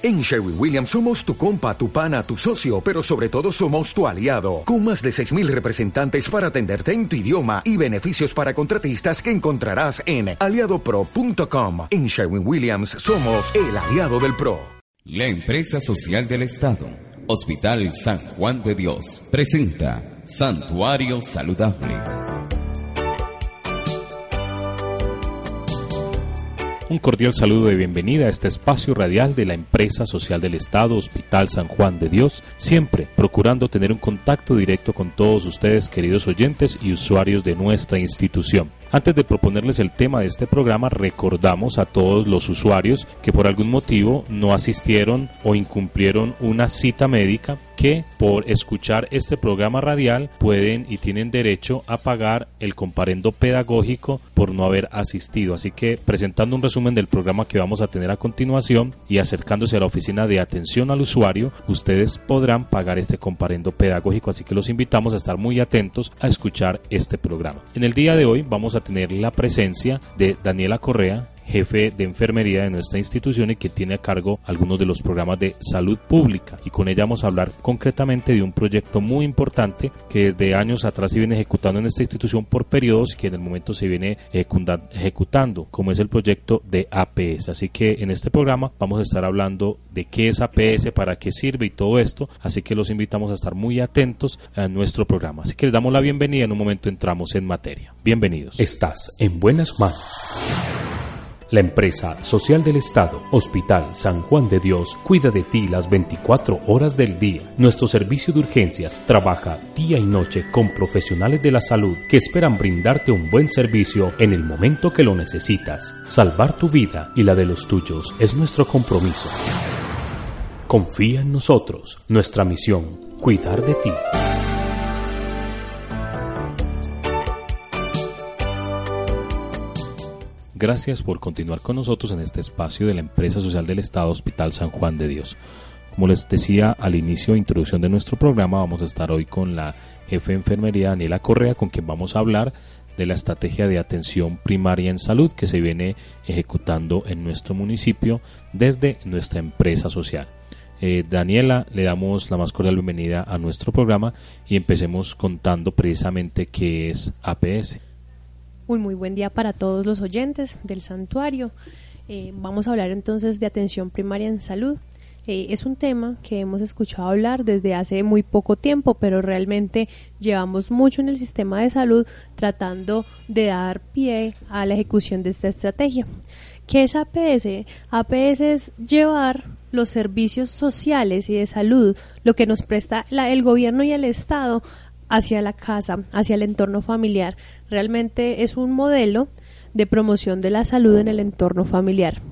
En Sherwin Williams somos tu compa, tu pana, tu socio, pero sobre todo somos tu aliado, con más de 6.000 representantes para atenderte en tu idioma y beneficios para contratistas que encontrarás en aliadopro.com. En Sherwin Williams somos el aliado del PRO. La empresa social del Estado, Hospital San Juan de Dios, presenta Santuario Saludable. Un cordial saludo de bienvenida a este espacio radial de la empresa social del Estado, Hospital San Juan de Dios, siempre procurando tener un contacto directo con todos ustedes, queridos oyentes y usuarios de nuestra institución. Antes de proponerles el tema de este programa, recordamos a todos los usuarios que por algún motivo no asistieron o incumplieron una cita médica que por escuchar este programa radial pueden y tienen derecho a pagar el comparendo pedagógico por no haber asistido. Así que presentando un resumen del programa que vamos a tener a continuación y acercándose a la oficina de atención al usuario, ustedes podrán pagar este comparendo pedagógico. Así que los invitamos a estar muy atentos a escuchar este programa. En el día de hoy vamos a tener la presencia de Daniela Correa, jefe de enfermería de nuestra institución y que tiene a cargo algunos de los programas de salud pública. Y con ella vamos a hablar concretamente de un proyecto muy importante que desde años atrás se viene ejecutando en esta institución por periodos y que en el momento se viene ejecutando, como es el proyecto de APS. Así que en este programa vamos a estar hablando de qué es APS, para qué sirve y todo esto. Así que los invitamos a estar muy atentos a nuestro programa. Así que les damos la bienvenida. En un momento entramos en materia. Bienvenidos. Estás en buenas manos. La empresa social del Estado, Hospital San Juan de Dios, cuida de ti las 24 horas del día. Nuestro servicio de urgencias trabaja día y noche con profesionales de la salud que esperan brindarte un buen servicio en el momento que lo necesitas. Salvar tu vida y la de los tuyos es nuestro compromiso. Confía en nosotros. Nuestra misión, cuidar de ti. Gracias por continuar con nosotros en este espacio de la empresa social del Estado Hospital San Juan de Dios. Como les decía al inicio de introducción de nuestro programa, vamos a estar hoy con la jefe de enfermería Daniela Correa, con quien vamos a hablar de la estrategia de atención primaria en salud que se viene ejecutando en nuestro municipio desde nuestra empresa social. Eh, Daniela, le damos la más cordial bienvenida a nuestro programa y empecemos contando precisamente qué es APS. Un muy buen día para todos los oyentes del santuario. Eh, vamos a hablar entonces de atención primaria en salud. Eh, es un tema que hemos escuchado hablar desde hace muy poco tiempo, pero realmente llevamos mucho en el sistema de salud tratando de dar pie a la ejecución de esta estrategia. ¿Qué es APS? APS es llevar los servicios sociales y de salud, lo que nos presta el gobierno y el Estado hacia la casa, hacia el entorno familiar. Realmente es un modelo de promoción de la salud en el entorno familiar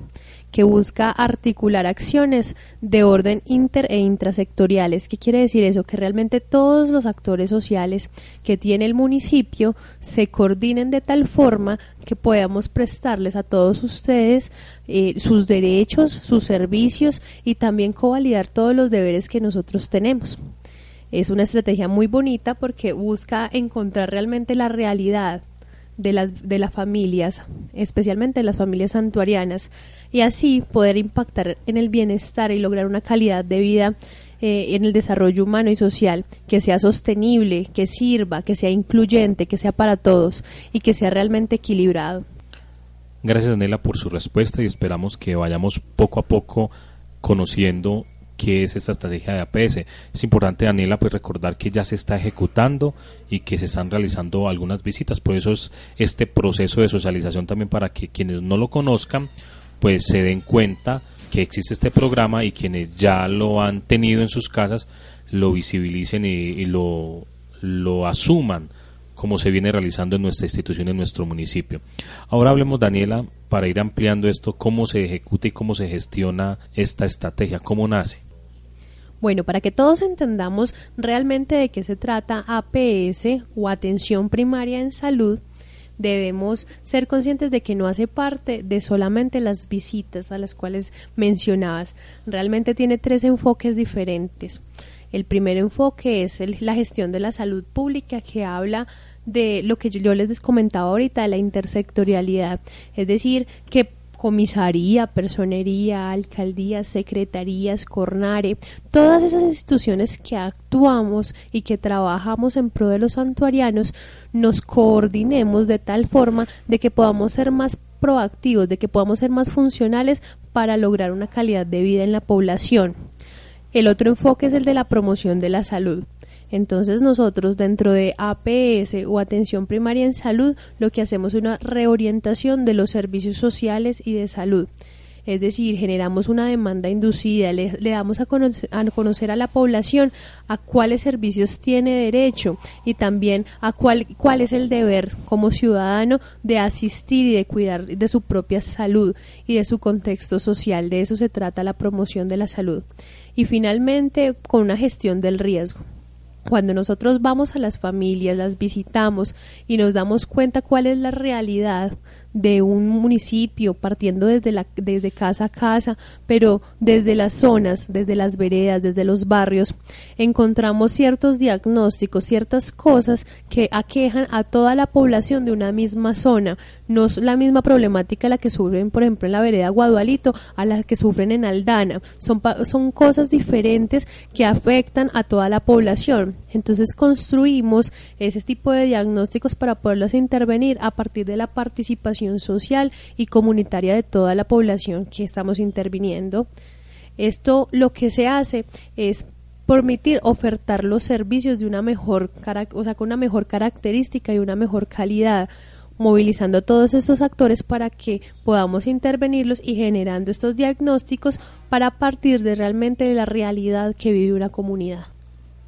que busca articular acciones de orden inter e intrasectoriales. ¿Qué quiere decir eso? Que realmente todos los actores sociales que tiene el municipio se coordinen de tal forma que podamos prestarles a todos ustedes eh, sus derechos, sus servicios y también covalidar todos los deberes que nosotros tenemos. Es una estrategia muy bonita porque busca encontrar realmente la realidad de las, de las familias, especialmente las familias santuarianas, y así poder impactar en el bienestar y lograr una calidad de vida eh, en el desarrollo humano y social que sea sostenible, que sirva, que sea incluyente, que sea para todos y que sea realmente equilibrado. Gracias, Daniela, por su respuesta y esperamos que vayamos poco a poco conociendo qué es esta estrategia de APS. Es importante, Daniela, pues recordar que ya se está ejecutando y que se están realizando algunas visitas. Por eso es este proceso de socialización también para que quienes no lo conozcan, pues se den cuenta que existe este programa y quienes ya lo han tenido en sus casas lo visibilicen y, lo, lo asuman como se viene realizando en nuestra institución, en nuestro municipio. Ahora hablemos, Daniela, para ir ampliando esto, cómo se ejecuta y cómo se gestiona esta estrategia, cómo nace. Bueno, para que todos entendamos realmente de qué se trata APS o atención primaria en salud, debemos ser conscientes de que no hace parte de solamente las visitas a las cuales mencionabas. Realmente tiene tres enfoques diferentes. El primer enfoque es la gestión de la salud pública que habla de lo que yo les comentaba ahorita, de la intersectorialidad, es decir, que comisaría, personería, alcaldías, secretarías, cornare, todas esas instituciones que actuamos y que trabajamos en pro de los santuarianos, nos coordinemos de tal forma de que podamos ser más proactivos, de que podamos ser más funcionales para lograr una calidad de vida en la población. El otro enfoque es el de la promoción de la salud. Entonces nosotros dentro de APS o atención primaria en salud lo que hacemos es una reorientación de los servicios sociales y de salud. Es decir, generamos una demanda inducida, le, damos a conocer, a la población a cuáles servicios tiene derecho y también a cuál, cuál es el deber como ciudadano de asistir y de cuidar de su propia salud y de su contexto social. De eso se trata la promoción de la salud. Y finalmente, con una gestión del riesgo cuando nosotros vamos a las familias, las visitamos y nos damos cuenta cuál es la realidad de un municipio, partiendo desde, la, desde casa a casa, pero desde las zonas, desde las veredas, desde los barrios, encontramos ciertos diagnósticos, ciertas cosas que aquejan a toda la población de una misma zona. No es la misma problemática la que sufren, por ejemplo, en la vereda Guadualito a la que sufren en Aldana. Son, son cosas diferentes que afectan a toda la población. Entonces construimos ese tipo de diagnósticos para poderlos intervenir a partir de la participación social y comunitaria de toda la población que estamos interviniendo. Esto lo que se hace es permitir ofertar los servicios de una mejor, o sea, con una mejor característica y una mejor calidad, movilizando a todos estos actores para que podamos intervenirlos y generando estos diagnósticos para partir de realmente de la realidad que vive una comunidad.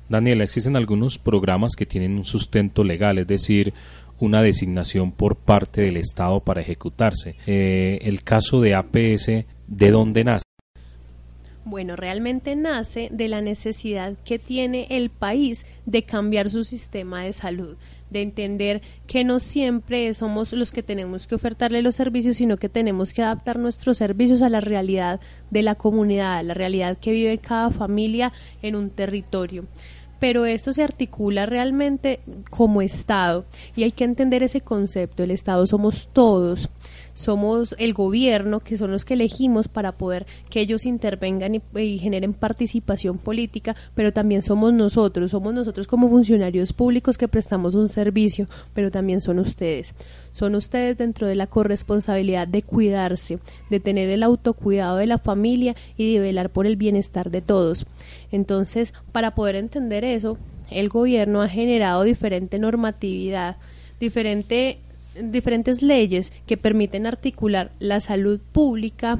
Daniela, existen algunos programas que tienen un sustento legal, es decir, una designación por parte del Estado para ejecutarse. Eh, el caso de APS, ¿de dónde nace? Bueno, realmente nace de la necesidad que tiene el país de cambiar su sistema de salud, de entender que no siempre somos los que tenemos que ofertarle los servicios, sino que tenemos que adaptar nuestros servicios a la realidad de la comunidad, a la realidad que vive cada familia en un territorio pero esto se articula realmente como Estado y hay que entender ese concepto. El Estado somos todos somos el gobierno, que son los que elegimos para poder que ellos intervengan y, generen participación política, pero también somos nosotros, somos nosotros como funcionarios públicos que prestamos un servicio, pero también son ustedes. Son ustedes dentro de la corresponsabilidad de cuidarse, de tener el autocuidado de la familia y de velar por el bienestar de todos. Entonces, para poder entender eso, el gobierno ha generado diferente normatividad, diferente diferentes leyes que permiten articular la salud pública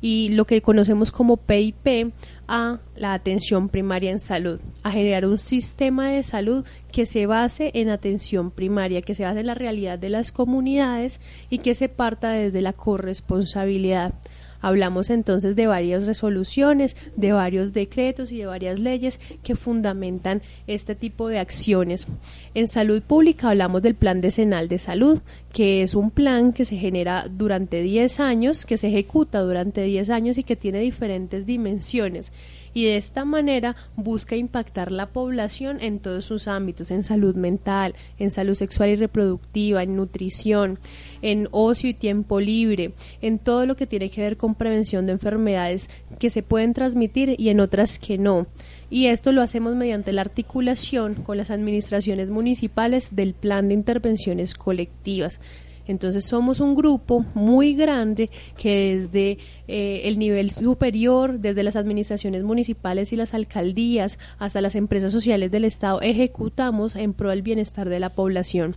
y lo que conocemos como PIP a la atención primaria en salud, a generar un sistema de salud que se base en atención primaria, que se base en la realidad de las comunidades y que se parta desde la corresponsabilidad. Hablamos entonces de varias resoluciones, de varios decretos y de varias leyes que fundamentan este tipo de acciones. En salud pública hablamos del Plan Decenal de Salud, que es un plan que se genera durante 10 años, que se ejecuta durante 10 años y que tiene diferentes dimensiones y de esta manera busca impactar la población en todos sus ámbitos, en salud mental, en salud sexual y reproductiva, en nutrición, en ocio y tiempo libre, en todo lo que tiene que ver con prevención de enfermedades que se pueden transmitir y en otras que no. Y esto lo hacemos mediante la articulación con las administraciones municipales del plan de intervenciones colectivas. Entonces somos un grupo muy grande que desde eh, el nivel superior, desde las administraciones municipales y las alcaldías hasta las empresas sociales del Estado, ejecutamos en pro del bienestar de la población.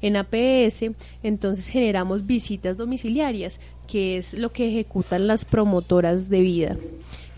En APS, entonces generamos visitas domiciliarias, que es lo que ejecutan las promotoras de vida.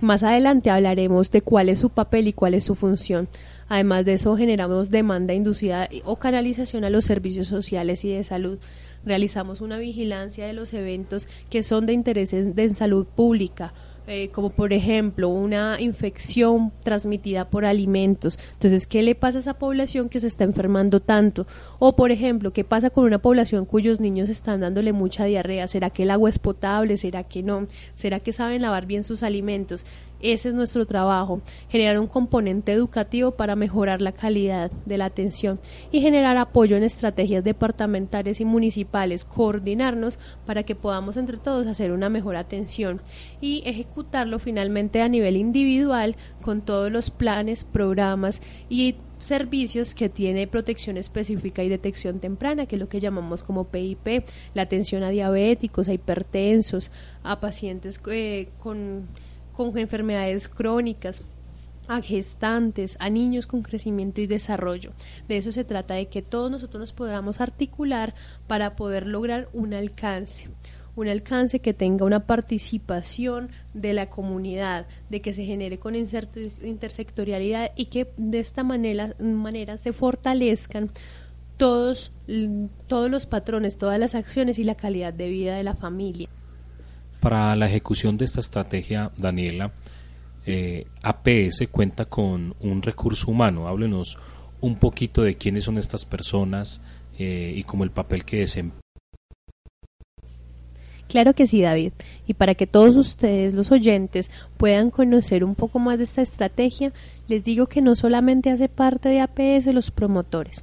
Más adelante hablaremos de cuál es su papel y cuál es su función. Además de eso, generamos demanda inducida o canalización a los servicios sociales y de salud realizamos una vigilancia de los eventos que son de interés en, salud pública, eh, como por ejemplo una infección transmitida por alimentos. Entonces, ¿qué le pasa a esa población que se está enfermando tanto? O por ejemplo, ¿qué pasa con una población cuyos niños están dándole mucha diarrea? ¿Será que el agua es potable? ¿Será que no? ¿Será que saben lavar bien sus alimentos? Ese es nuestro trabajo, generar un componente educativo para mejorar la calidad de la atención y generar apoyo en estrategias departamentales y municipales, coordinarnos para que podamos entre todos hacer una mejor atención y ejecutarlo finalmente a nivel individual con todos los planes, programas y servicios que tiene protección específica y detección temprana, que es lo que llamamos como PIP, la atención a diabéticos, a hipertensos, a pacientes eh, con, con enfermedades crónicas, a gestantes, a niños con crecimiento y desarrollo. De eso se trata, de que todos nosotros nos podamos articular para poder lograr un alcance un alcance que tenga una participación de la comunidad, de que se genere con intersectorialidad y que de esta manera, se fortalezcan todos, todos los patrones, todas las acciones y la calidad de vida de la familia. Para la ejecución de esta estrategia, Daniela, eh, APS cuenta con un recurso humano. Háblenos un poquito de quiénes son estas personas eh, y como el papel que desempeñan Claro que sí, David. Y para que todos ustedes, los oyentes, puedan conocer un poco más de esta estrategia, les digo que no solamente hace parte de APS los promotores,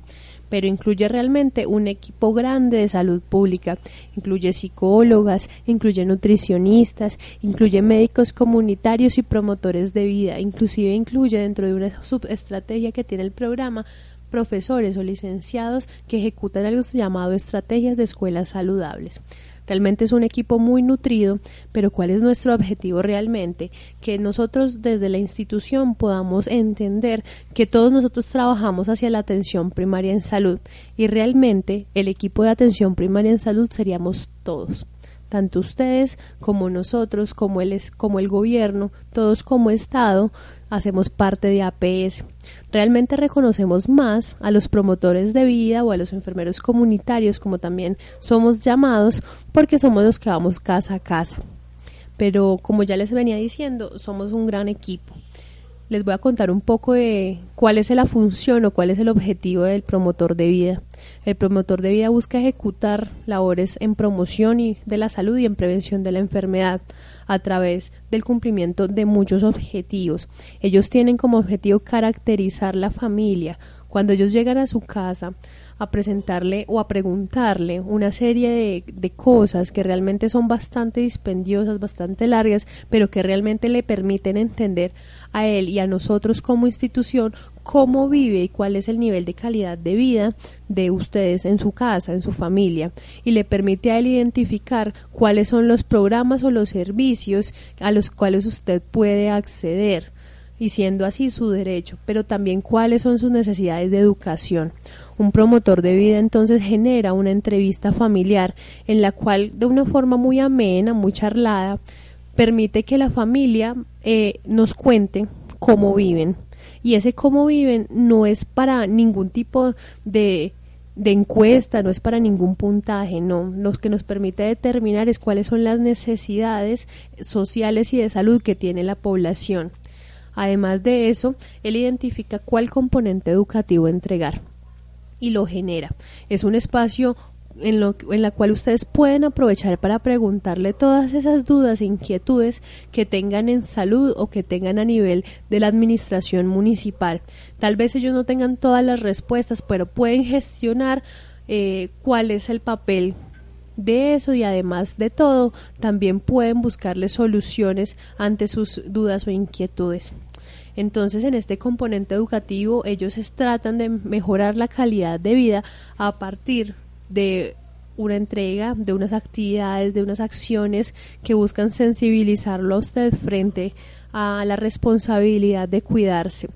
pero incluye realmente un equipo grande de salud pública, incluye psicólogas, incluye nutricionistas, incluye médicos comunitarios y promotores de vida, inclusive incluye dentro de una subestrategia que tiene el programa profesores o licenciados que ejecutan algo llamado estrategias de escuelas saludables. Realmente es un equipo muy nutrido, pero ¿cuál es nuestro objetivo realmente? Que nosotros desde la institución podamos entender que todos nosotros trabajamos hacia la atención primaria en salud y realmente el equipo de atención primaria en salud seríamos todos tanto ustedes como nosotros, como el, como el gobierno, todos como Estado, hacemos parte de APS. Realmente reconocemos más a los promotores de vida o a los enfermeros comunitarios, como también somos llamados, porque somos los que vamos casa a casa. Pero como ya les venía diciendo, somos un gran equipo les voy a contar un poco de cuál es la función o cuál es el objetivo del promotor de vida. El promotor de vida busca ejecutar labores en promoción y de la salud y en prevención de la enfermedad a través del cumplimiento de muchos objetivos. Ellos tienen como objetivo caracterizar la familia. Cuando ellos llegan a su casa, a presentarle o a preguntarle una serie de, de, cosas que realmente son bastante dispendiosas, bastante largas, pero que realmente le permiten entender a él y a nosotros como institución cómo vive y cuál es el nivel de calidad de vida de ustedes en su casa, en su familia, y le permite a él identificar cuáles son los programas o los servicios a los cuales usted puede acceder y siendo así su derecho, pero también cuáles son sus necesidades de educación. Un promotor de vida entonces genera una entrevista familiar en la cual de una forma muy amena, muy charlada, permite que la familia eh, nos cuente cómo viven. Y ese cómo viven no es para ningún tipo de, de encuesta, no es para ningún puntaje, no. Lo que nos permite determinar es cuáles son las necesidades sociales y de salud que tiene la población. Además de eso, él identifica cuál componente educativo entregar y lo genera. Es un espacio en, lo, en la cual ustedes pueden aprovechar para preguntarle todas esas dudas e inquietudes que tengan en salud o que tengan a nivel de la administración municipal. Tal vez ellos no tengan todas las respuestas, pero pueden gestionar eh, cuál es el papel de eso y además de todo, también pueden buscarle soluciones ante sus dudas o inquietudes. Entonces, en este componente educativo, ellos tratan de mejorar la calidad de vida a partir de una entrega, de unas actividades, de unas acciones que buscan sensibilizarlo a usted frente a la responsabilidad de cuidarse.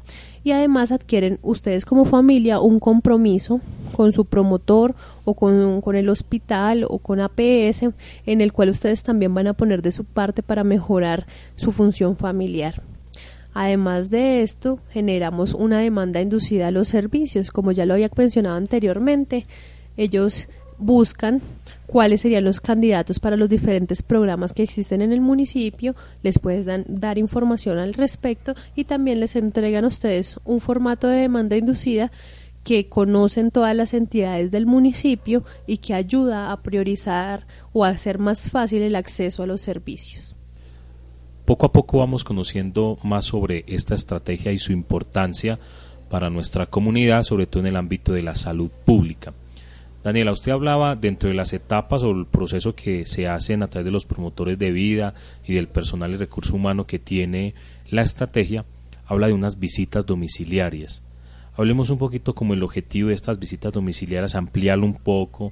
Y además adquieren ustedes como familia un compromiso con su promotor o con, con el hospital o con APS en el cual ustedes también van a poner de su parte para mejorar su función familiar. Además de esto, generamos una demanda inducida a los servicios. Como ya lo había mencionado anteriormente, ellos buscan cuáles serían los candidatos para los diferentes programas que existen en el municipio, les pueden dar información al respecto y también les entregan a ustedes un formato de demanda inducida que conocen todas las entidades del municipio y que ayuda a priorizar o a hacer más fácil el acceso a los servicios. Poco a poco vamos conociendo más sobre esta estrategia y su importancia para nuestra comunidad, sobre todo en el ámbito de la salud pública. Daniela, usted hablaba dentro de las etapas o el proceso que se hacen a través de los promotores de vida y del personal de recurso humano que tiene la estrategia, habla de unas visitas domiciliarias. Hablemos un poquito como el objetivo de estas visitas domiciliarias, ampliarlo un poco,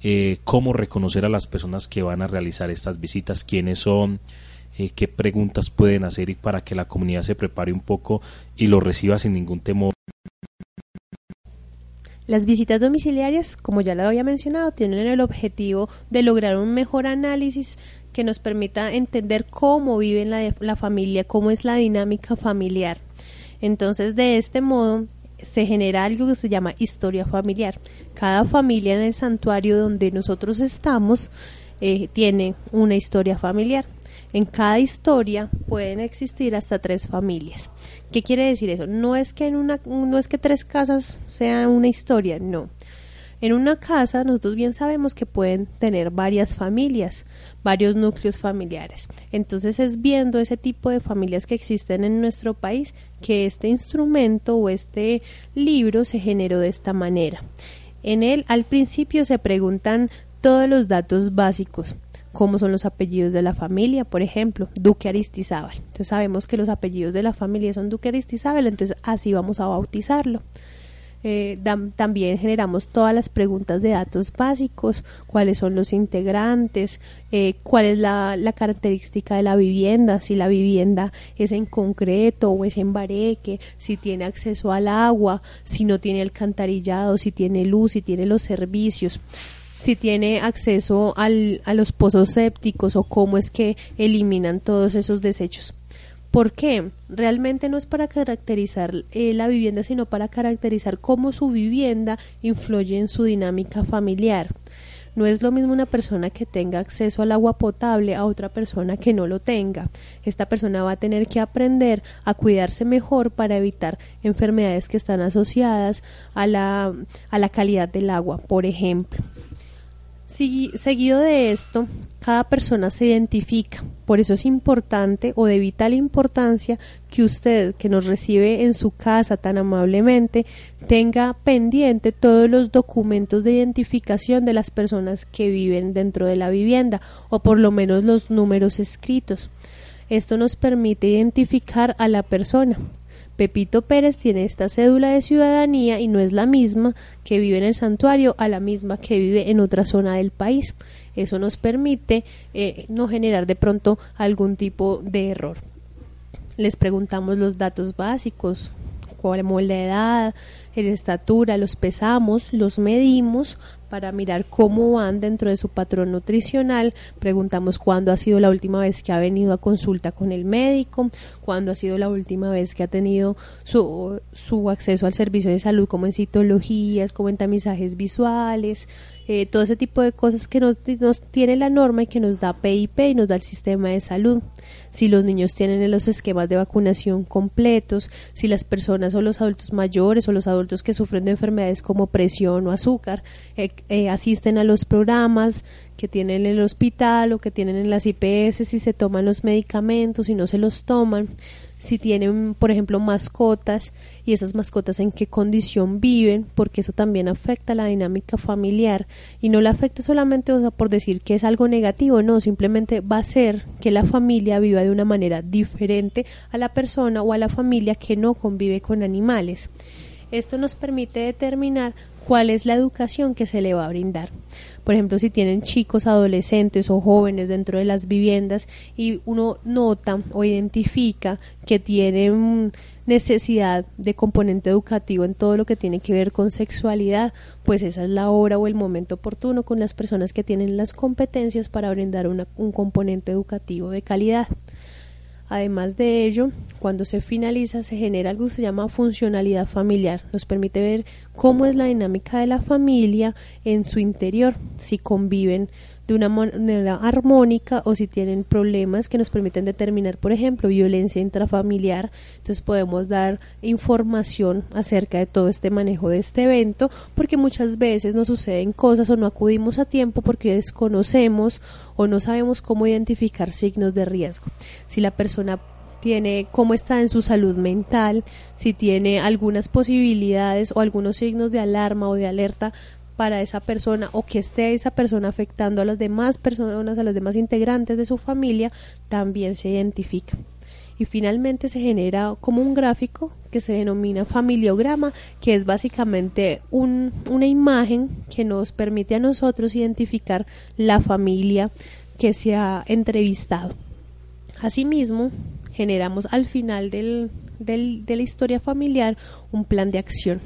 eh, cómo reconocer a las personas que van a realizar estas visitas, quiénes son, eh, qué preguntas pueden hacer y para que la comunidad se prepare un poco y lo reciba sin ningún temor. Las visitas domiciliarias, como ya lo había mencionado, tienen el objetivo de lograr un mejor análisis que nos permita entender cómo vive la, familia, cómo es la dinámica familiar. Entonces, de este modo, se genera algo que se llama historia familiar. Cada familia en el santuario donde nosotros estamos eh, tiene una historia familiar. En cada historia pueden existir hasta tres familias. ¿Qué quiere decir eso? No es que en una, no es que tres casas sea una historia, no. En una casa nosotros bien sabemos que pueden tener varias familias, varios núcleos familiares. Entonces es viendo ese tipo de familias que existen en nuestro país que este instrumento o este libro se generó de esta manera. En él al principio se preguntan todos los datos básicos, como son los apellidos de la familia, por ejemplo, Duque Aristizábal. Entonces sabemos que los apellidos de la familia son Duque Aristizábal, entonces así vamos a bautizarlo. Eh, también generamos todas las preguntas de datos básicos, cuáles son los integrantes, eh, cuál es la, la, característica de la vivienda, si la vivienda es en concreto o es en bareque, si tiene acceso al agua, si no tiene alcantarillado, si tiene luz, si tiene los servicios si tiene acceso al, a los pozos sépticos o cómo es que eliminan todos esos desechos. ¿Por qué? Realmente no es para caracterizar eh, la vivienda, sino para caracterizar cómo su vivienda influye en su dinámica familiar. No es lo mismo una persona que tenga acceso al agua potable a otra persona que no lo tenga. Esta persona va a tener que aprender a cuidarse mejor para evitar enfermedades que están asociadas a la, a la calidad del agua, por ejemplo seguido de esto, cada persona se identifica. Por eso es importante o de vital importancia que usted, que nos recibe en su casa tan amablemente, tenga pendiente todos los documentos de identificación de las personas que viven dentro de la vivienda o por lo menos los números escritos. Esto nos permite identificar a la persona. Pepito Pérez tiene esta cédula de ciudadanía y no es la misma que vive en el santuario a la misma que vive en otra zona del país. Eso nos permite eh, no generar de pronto algún tipo de error. Les preguntamos los datos básicos, cuál es la edad, la estatura, los pesamos, los medimos para mirar cómo van dentro de su patrón nutricional. Preguntamos cuándo ha sido la última vez que ha venido a consulta con el médico, cuándo ha sido la última vez que ha tenido su, su acceso al servicio de salud, como en citologías, como en tamizajes visuales, eh, todo ese tipo de cosas que nos, tiene la norma y que nos da PIP y nos da el sistema de salud. Si los niños tienen los esquemas de vacunación completos, si las personas o los adultos mayores o los adultos que sufren de enfermedades como presión o azúcar eh, eh, asisten a los programas que tienen en el hospital o que tienen en las IPS, si se toman los medicamentos, si no se los toman si tienen, por ejemplo, mascotas y esas mascotas en qué condición viven, porque eso también afecta la dinámica familiar y no la afecta solamente o sea, por decir que es algo negativo, no, simplemente va a ser que la familia viva de una manera diferente a la persona o a la familia que no convive con animales. Esto nos permite determinar cuál es la educación que se le va a brindar. Por ejemplo, si tienen chicos, adolescentes o jóvenes dentro de las viviendas y uno nota o identifica que tienen necesidad de componente educativo en todo lo que tiene que ver con sexualidad, pues esa es la hora o el momento oportuno con las personas que tienen las competencias para brindar un componente educativo de calidad. Además de ello, cuando se finaliza se genera algo que se llama funcionalidad familiar. Nos permite ver cómo es la dinámica de la familia en su interior, si conviven de una manera armónica o si tienen problemas que nos permiten determinar, por ejemplo, violencia intrafamiliar. Entonces podemos dar información acerca de todo este manejo de este evento porque muchas veces nos suceden cosas o no acudimos a tiempo porque desconocemos o no sabemos cómo identificar signos de riesgo. Si la persona tiene cómo está en su salud mental, si tiene algunas posibilidades o algunos signos de alarma o de alerta para esa persona o que esté esa persona afectando a las demás personas, a los demás integrantes de su familia, también se identifica. Y finalmente se genera como un gráfico que se denomina familiograma, que es básicamente un, una imagen que nos permite a nosotros identificar la familia que se ha entrevistado. Asimismo, generamos al final del, de la historia familiar un plan de acción.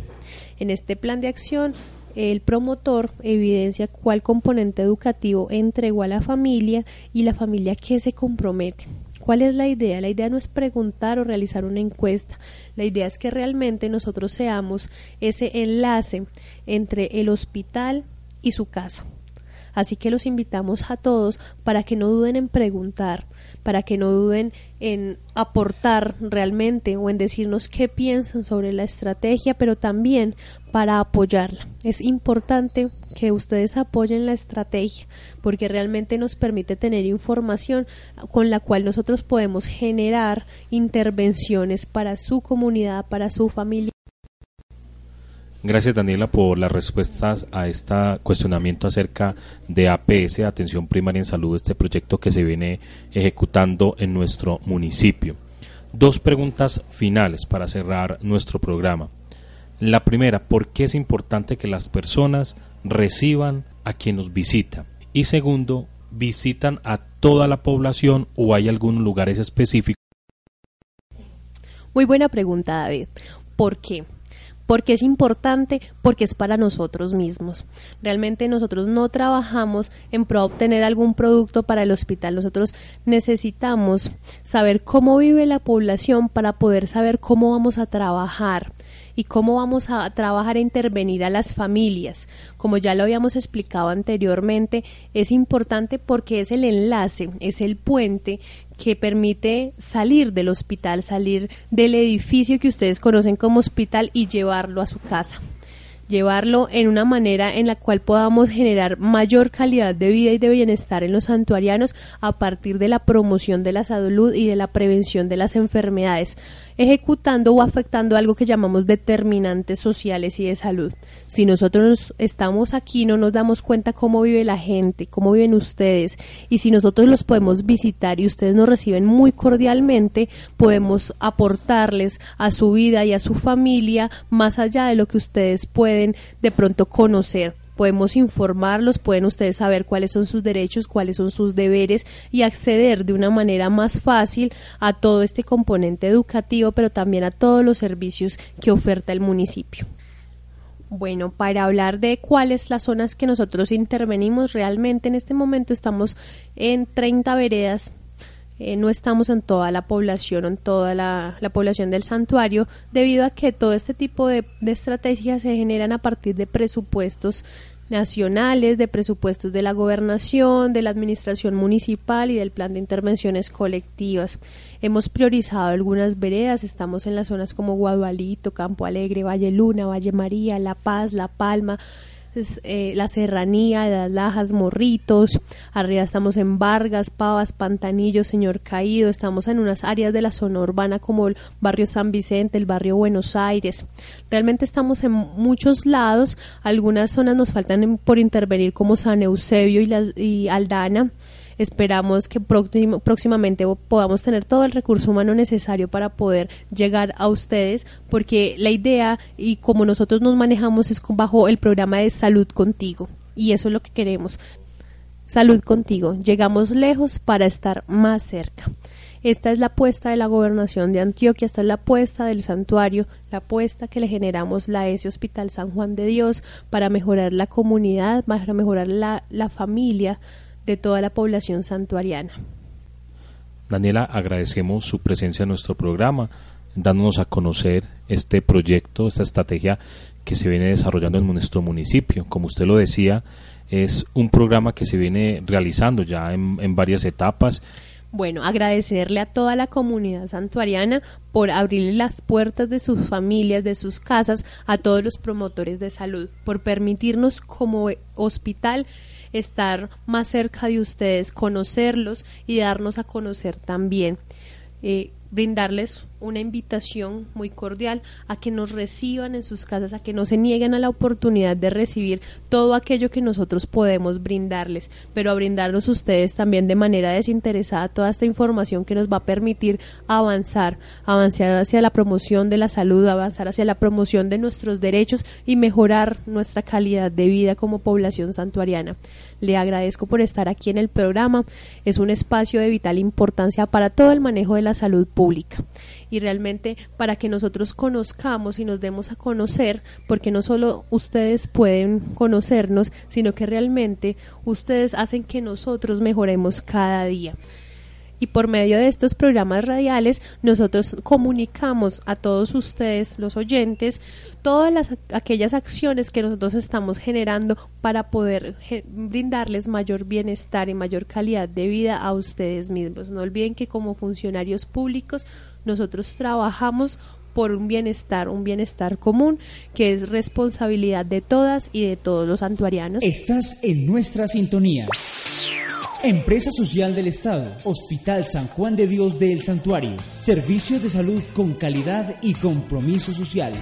En este plan de acción, el promotor evidencia cuál componente educativo entregó a la familia y la familia que se compromete. ¿Cuál es la idea? La idea no es preguntar o realizar una encuesta. La idea es que realmente nosotros seamos ese enlace entre el hospital y su casa. Así que los invitamos a todos para que no duden en preguntar, para que no duden en aportar realmente o en decirnos qué piensan sobre la estrategia, pero también para apoyarla. Es importante que ustedes apoyen la estrategia porque realmente nos permite tener información con la cual nosotros podemos generar intervenciones para su comunidad, para su familia. Gracias Daniela por las respuestas a este cuestionamiento acerca de APS, Atención Primaria en Salud, este proyecto que se viene ejecutando en nuestro municipio. Dos preguntas finales para cerrar nuestro programa. La primera, ¿por qué es importante que las personas reciban a quien nos visita? Y segundo, ¿visitan a toda la población o hay algunos lugares específicos? Muy buena pregunta, David. ¿Por qué? Porque es importante, porque es para nosotros mismos. Realmente nosotros no trabajamos en pro obtener algún producto para el hospital, nosotros necesitamos saber cómo vive la población para poder saber cómo vamos a trabajar y cómo vamos a trabajar e intervenir a las familias. Como ya lo habíamos explicado anteriormente, es importante porque es el enlace, es el puente que permite salir del hospital, salir del edificio que ustedes conocen como hospital y llevarlo a su casa llevarlo en una manera en la cual podamos generar mayor calidad de vida y de bienestar en los santuarianos a partir de la promoción de la salud y de la prevención de las enfermedades ejecutando o afectando algo que llamamos determinantes sociales y de salud. Si nosotros estamos aquí, no nos damos cuenta cómo vive la gente, cómo viven ustedes, y si nosotros los podemos visitar y ustedes nos reciben muy cordialmente, podemos aportarles a su vida y a su familia más allá de lo que ustedes pueden de pronto conocer podemos informarlos, pueden ustedes saber cuáles son sus derechos, cuáles son sus deberes y acceder de una manera más fácil a todo este componente educativo, pero también a todos los servicios que oferta el municipio. Bueno, para hablar de cuáles las zonas que nosotros intervenimos, realmente en este momento estamos en 30 veredas eh, no estamos en toda la población en toda la, población del santuario, debido a que todo este tipo de, de estrategias se generan a partir de presupuestos nacionales, de presupuestos de la gobernación, de la administración municipal y del plan de intervenciones colectivas. Hemos priorizado algunas veredas, estamos en las zonas como Guadualito, Campo Alegre, Valle Luna, Valle María, La Paz, La Palma, eh, la Serranía, Las Lajas, Morritos, arriba estamos en Vargas, Pavas, Pantanillo, Señor Caído, estamos en unas áreas de la zona urbana como el barrio San Vicente, el barrio Buenos Aires. Realmente estamos en muchos lados, algunas zonas nos faltan por intervenir como San Eusebio y, y Aldana, Esperamos que próximamente podamos tener todo el recurso humano necesario para poder llegar a ustedes, porque la idea y como nosotros nos manejamos es bajo el programa de salud contigo. Y eso es lo que queremos. Salud contigo. Llegamos lejos para estar más cerca. Esta es la apuesta de la gobernación de Antioquia, esta es la apuesta del santuario, la apuesta que le generamos la ese Hospital San Juan de Dios para mejorar la comunidad, para mejorar la, la familia de toda la población santuariana. Daniela, agradecemos su presencia en nuestro programa, dándonos a conocer este proyecto, esta estrategia que se viene desarrollando en nuestro municipio. Como usted lo decía, es un programa que se viene realizando ya en, varias etapas. Bueno, agradecerle a toda la comunidad santuariana por abrirle las puertas de sus familias, de sus casas, a todos los promotores de salud, por permitirnos como hospital estar más cerca de ustedes, conocerlos y darnos a conocer también. Eh, brindarles una invitación muy cordial a que nos reciban en sus casas, a que no se nieguen a la oportunidad de recibir todo aquello que nosotros podemos brindarles, pero a brindarnos ustedes también de manera desinteresada toda esta información que nos va a permitir avanzar, avanzar hacia la promoción de la salud, avanzar hacia la promoción de nuestros derechos y mejorar nuestra calidad de vida como población santuariana. Le agradezco por estar aquí en el programa. Es un espacio de vital importancia para todo el manejo de la salud pública y realmente para que nosotros conozcamos y nos demos a conocer, porque no solo ustedes pueden conocernos, sino que realmente ustedes hacen que nosotros mejoremos cada día y por medio de estos programas radiales nosotros comunicamos a todos ustedes, los oyentes, todas las, aquellas acciones que nosotros estamos generando para poder brindarles mayor bienestar y mayor calidad de vida a ustedes mismos. No olviden que como funcionarios públicos nosotros trabajamos por un bienestar, un bienestar común, que es responsabilidad de todas y de todos los santuarianos. Estás en nuestra sintonía. Empresa Social del Estado, Hospital San Juan de Dios del Santuario, servicios de salud con calidad y compromiso social.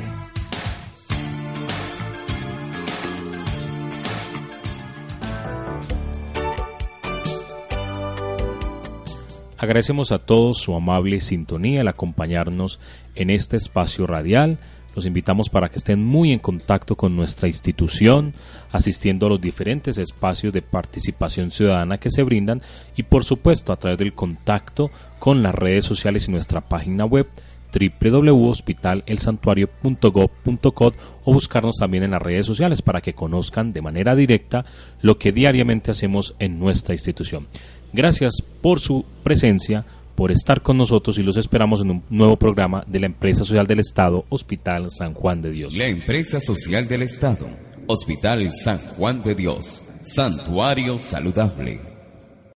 Agradecemos a todos su amable sintonía al acompañarnos en este espacio radial. Los invitamos para que estén muy en contacto con nuestra institución, asistiendo a los diferentes espacios de participación ciudadana que se brindan y por supuesto a través del contacto con las redes sociales y nuestra página web www.hospitalelsantuario.gov.co o buscarnos también en las redes sociales para que conozcan de manera directa lo que diariamente hacemos en nuestra institución. Gracias por su presencia, por estar con nosotros y los esperamos en un nuevo programa de la Empresa Social del Estado, Hospital San Juan de Dios. La Empresa Social del Estado, Hospital San Juan de Dios, Santuario Saludable